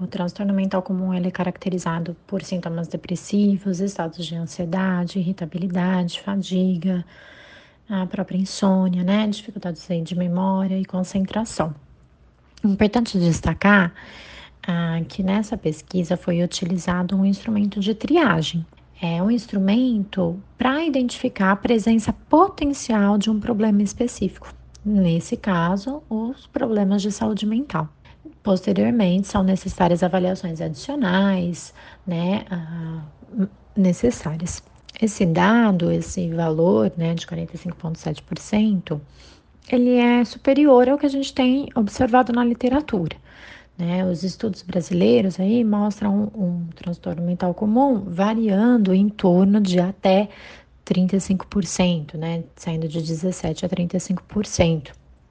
O transtorno mental comum ele é caracterizado por sintomas depressivos, estados de ansiedade, irritabilidade, fadiga, a própria insônia, né? Dificuldades de memória e concentração. Importante destacar ah, que nessa pesquisa foi utilizado um instrumento de triagem. É um instrumento para identificar a presença potencial de um problema específico. Nesse caso, os problemas de saúde mental. Posteriormente, são necessárias avaliações adicionais, né, ah, necessárias. Esse dado, esse valor, né, de 45,7%, ele é superior ao que a gente tem observado na literatura. Né? Os estudos brasileiros aí mostram um, um transtorno mental comum variando em torno de até 35%, né? Saindo de 17% a 35%.